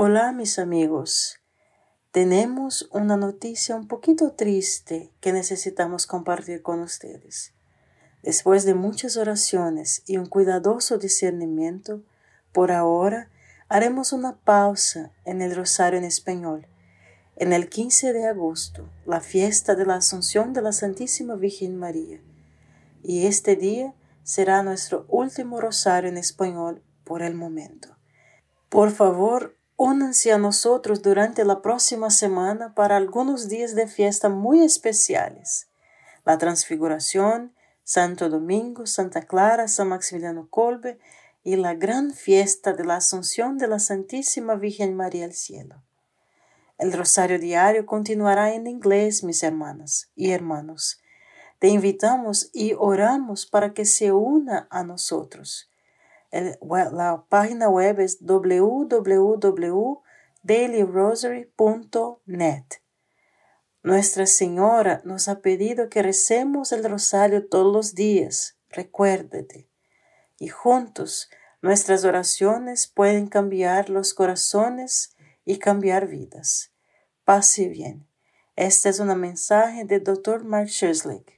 Hola mis amigos. Tenemos una noticia un poquito triste que necesitamos compartir con ustedes. Después de muchas oraciones y un cuidadoso discernimiento, por ahora haremos una pausa en el rosario en español. En el 15 de agosto, la fiesta de la Asunción de la Santísima Virgen María. Y este día será nuestro último rosario en español por el momento. Por favor, únanse a nosotros durante la próxima semana para algunos días de fiesta muy especiales. La Transfiguración, Santo Domingo, Santa Clara, San Maximiliano Colbe y la gran fiesta de la Asunción de la Santísima Virgen María al Cielo. El rosario diario continuará en inglés, mis hermanas y hermanos. Te invitamos y oramos para que se una a nosotros la página web es www.dailyrosary.net. Nuestra Señora nos ha pedido que recemos el rosario todos los días, recuérdate. Y juntos nuestras oraciones pueden cambiar los corazones y cambiar vidas. Pase bien. Este es un mensaje del Dr. Mark Schusslick.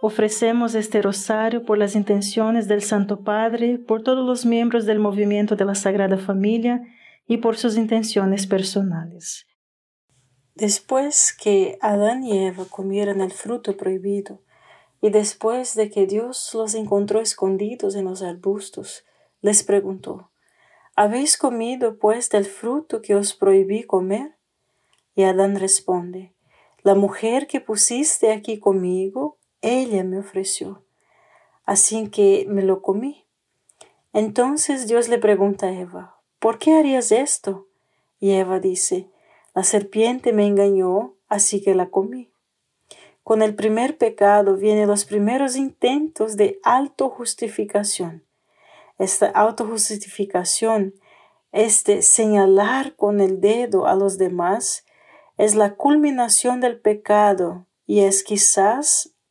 Ofrecemos este rosario por las intenciones del Santo Padre, por todos los miembros del movimiento de la Sagrada Familia y por sus intenciones personales. Después que Adán y Eva comieran el fruto prohibido, y después de que Dios los encontró escondidos en los arbustos, les preguntó, ¿Habéis comido pues del fruto que os prohibí comer? Y Adán responde, La mujer que pusiste aquí conmigo, ella me ofreció. Así que me lo comí. Entonces Dios le pregunta a Eva, ¿por qué harías esto? Y Eva dice, la serpiente me engañó, así que la comí. Con el primer pecado vienen los primeros intentos de autojustificación. Esta autojustificación, este señalar con el dedo a los demás, es la culminación del pecado y es quizás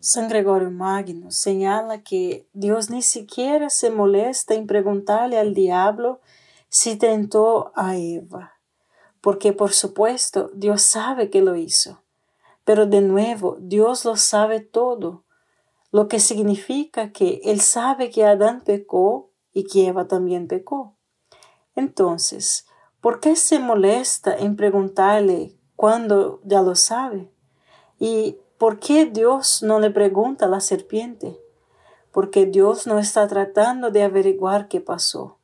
San Gregorio Magno señala que Dios ni siquiera se molesta en preguntarle al diablo si tentó a Eva, porque por supuesto Dios sabe que lo hizo. Pero de nuevo, Dios lo sabe todo, lo que significa que Él sabe que Adán pecó y que Eva también pecó. Entonces, ¿por qué se molesta en preguntarle cuando ya lo sabe? ¿Y por qué Dios no le pregunta a la serpiente? Porque Dios no está tratando de averiguar qué pasó.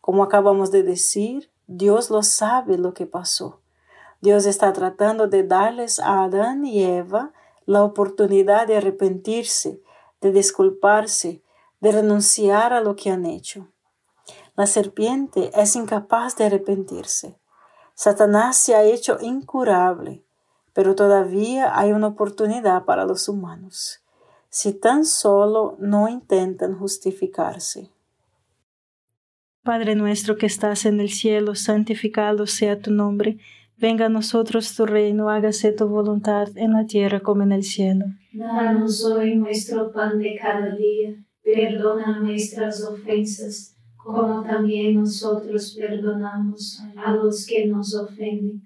Como acabamos de decir, Dios lo sabe lo que pasó. Dios está tratando de darles a Adán y Eva la oportunidad de arrepentirse, de disculparse, de renunciar a lo que han hecho. La serpiente es incapaz de arrepentirse. Satanás se ha hecho incurable, pero todavía hay una oportunidad para los humanos, si tan solo no intentan justificarse. Padre nuestro que estás en el cielo, santificado sea tu nombre. Venga a nosotros tu reino, hágase tu voluntad en la tierra como en el cielo. Danos hoy nuestro pan de cada día, perdona nuestras ofensas, como también nosotros perdonamos a los que nos ofenden.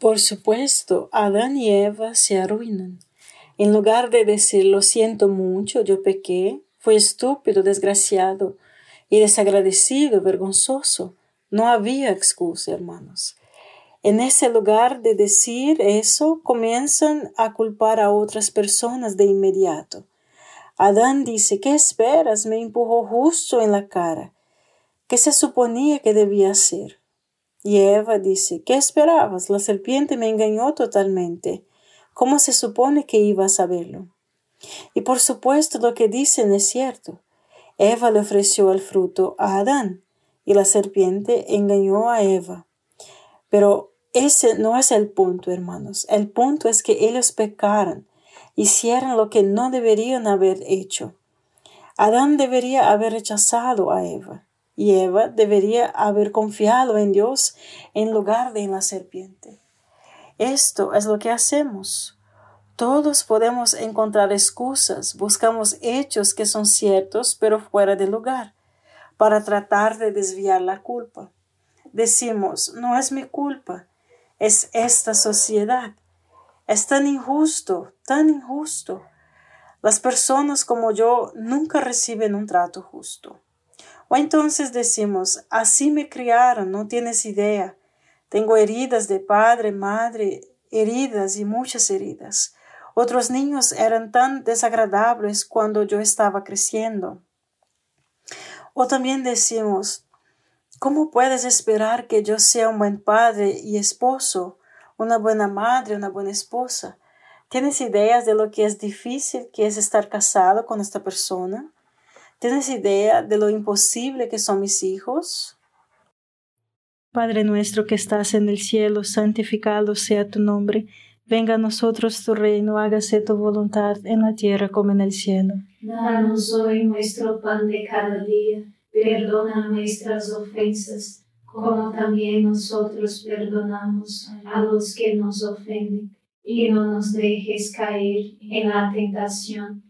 Por supuesto, Adán y Eva se arruinan. En lugar de decir lo siento mucho, yo pequé, fui estúpido, desgraciado y desagradecido, vergonzoso, no había excusa, hermanos. En ese lugar de decir eso, comienzan a culpar a otras personas de inmediato. Adán dice, ¿qué esperas? Me empujó justo en la cara. ¿Qué se suponía que debía hacer? Y Eva dice, ¿qué esperabas? La serpiente me engañó totalmente. ¿Cómo se supone que iba a saberlo? Y por supuesto lo que dicen es cierto. Eva le ofreció el fruto a Adán y la serpiente engañó a Eva. Pero ese no es el punto, hermanos. El punto es que ellos pecaron hicieron lo que no deberían haber hecho. Adán debería haber rechazado a Eva y Eva debería haber confiado en Dios en lugar de en la serpiente. Esto es lo que hacemos. Todos podemos encontrar excusas, buscamos hechos que son ciertos pero fuera de lugar, para tratar de desviar la culpa. Decimos, no es mi culpa, es esta sociedad, es tan injusto, tan injusto. Las personas como yo nunca reciben un trato justo. O entonces decimos, así me criaron, no tienes idea. Tengo heridas de padre, madre, heridas y muchas heridas. Otros niños eran tan desagradables cuando yo estaba creciendo. O también decimos, ¿cómo puedes esperar que yo sea un buen padre y esposo una buena madre, una buena esposa. ¿Tienes ideas de lo que es difícil que es estar casado con esta persona? ¿Tienes idea de lo imposible que son mis hijos? Padre nuestro que estás en el cielo, santificado sea tu nombre. Venga a nosotros tu reino, hágase tu voluntad en la tierra como en el cielo. Danos hoy nuestro pan de cada día, perdona nuestras ofensas como también nosotros perdonamos a los que nos ofenden, y no nos dejes caer en la tentación,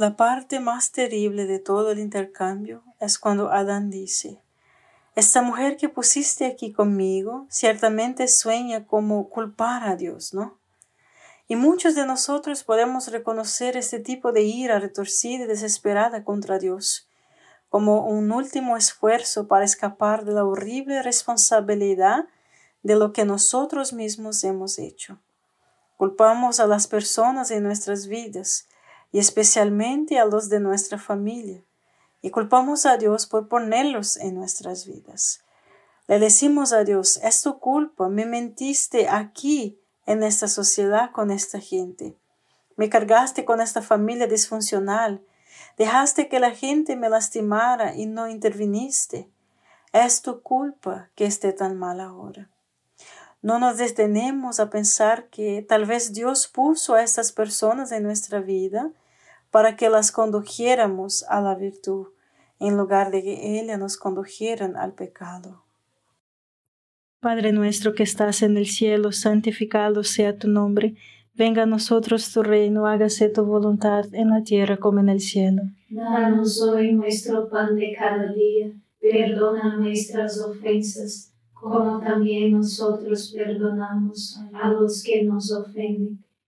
La parte más terrible de todo el intercambio es cuando Adán dice, esta mujer que pusiste aquí conmigo ciertamente sueña como culpar a Dios, ¿no? Y muchos de nosotros podemos reconocer este tipo de ira retorcida y desesperada contra Dios como un último esfuerzo para escapar de la horrible responsabilidad de lo que nosotros mismos hemos hecho. Culpamos a las personas en nuestras vidas, y especialmente a los de nuestra familia, y culpamos a Dios por ponerlos en nuestras vidas. Le decimos a Dios, es tu culpa, me mentiste aquí en esta sociedad con esta gente, me cargaste con esta familia disfuncional, dejaste que la gente me lastimara y no interviniste. Es tu culpa que esté tan mal ahora. No nos detenemos a pensar que tal vez Dios puso a estas personas en nuestra vida para que las condujéramos a la virtud, en lugar de que ellas nos condujeran al pecado. Padre nuestro que estás en el cielo, santificado sea tu nombre. Venga a nosotros tu reino, hágase tu voluntad en la tierra como en el cielo. Danos hoy nuestro pan de cada día, perdona nuestras ofensas, como también nosotros perdonamos a los que nos ofenden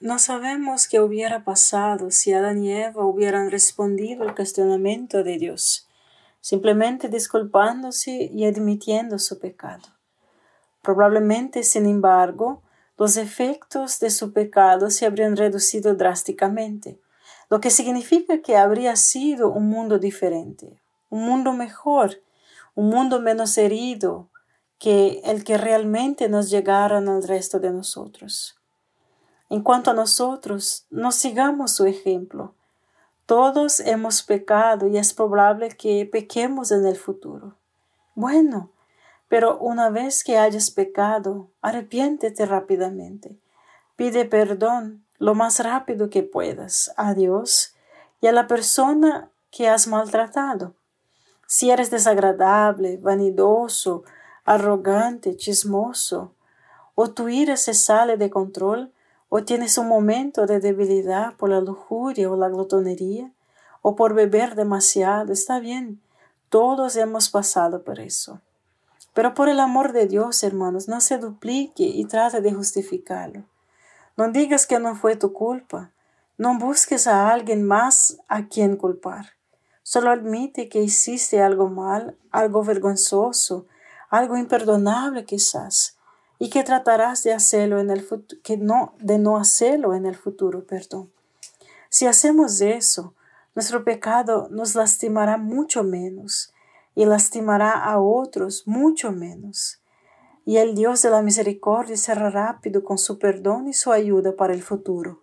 No sabemos qué hubiera pasado si Adán y Eva hubieran respondido al cuestionamiento de Dios, simplemente disculpándose y admitiendo su pecado. Probablemente, sin embargo, los efectos de su pecado se habrían reducido drásticamente, lo que significa que habría sido un mundo diferente, un mundo mejor, un mundo menos herido que el que realmente nos llegaron al resto de nosotros. En cuanto a nosotros, no sigamos su ejemplo. Todos hemos pecado y es probable que pequemos en el futuro. Bueno, pero una vez que hayas pecado, arrepiéntete rápidamente. Pide perdón lo más rápido que puedas a Dios y a la persona que has maltratado. Si eres desagradable, vanidoso, arrogante, chismoso, o tu ira se sale de control, o tienes un momento de debilidad por la lujuria o la glotonería, o por beber demasiado, está bien, todos hemos pasado por eso. Pero por el amor de Dios, hermanos, no se duplique y trate de justificarlo. No digas que no fue tu culpa. No busques a alguien más a quien culpar. Solo admite que hiciste algo mal, algo vergonzoso, algo imperdonable quizás, y que tratarás de hacerlo en el futuro, que no, de no hacerlo en el futuro, perdón. Si hacemos eso, nuestro pecado nos lastimará mucho menos y lastimará a otros mucho menos. Y el Dios de la misericordia será rápido con su perdón y su ayuda para el futuro.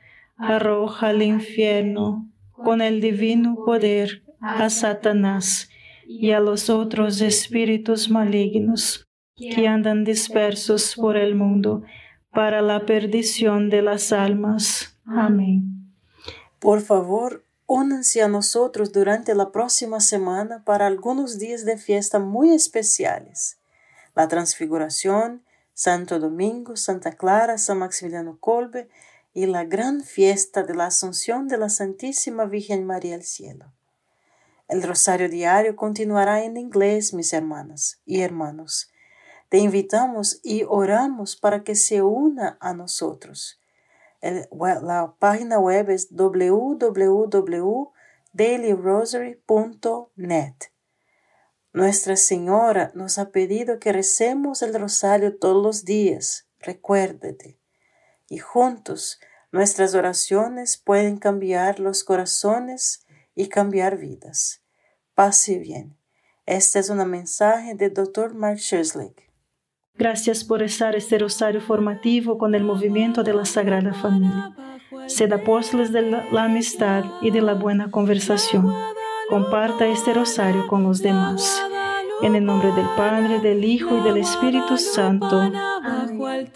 arroja al infierno con el divino poder a Satanás y a los otros espíritus malignos que andan dispersos por el mundo para la perdición de las almas. Amén. Por favor, únanse a nosotros durante la próxima semana para algunos días de fiesta muy especiales. La Transfiguración, Santo Domingo, Santa Clara, San Maximiliano Kolbe, y la gran fiesta de la Asunción de la Santísima Virgen María al Cielo. El rosario diario continuará en inglés, mis hermanas y hermanos. Te invitamos y oramos para que se una a nosotros. la página web es www.dailyrosary.net. Nuestra Señora nos ha pedido que recemos el rosario todos los días. Recuérdate y juntos nuestras oraciones pueden cambiar los corazones y cambiar vidas. Pase bien. Este es un mensaje del Dr. Mark Sherslick. Gracias por estar este rosario formativo con el movimiento de la Sagrada Familia. Sed apóstoles de la amistad y de la buena conversación. Comparta este rosario con los demás. En el nombre del Padre, del Hijo y del Espíritu Santo. Amén.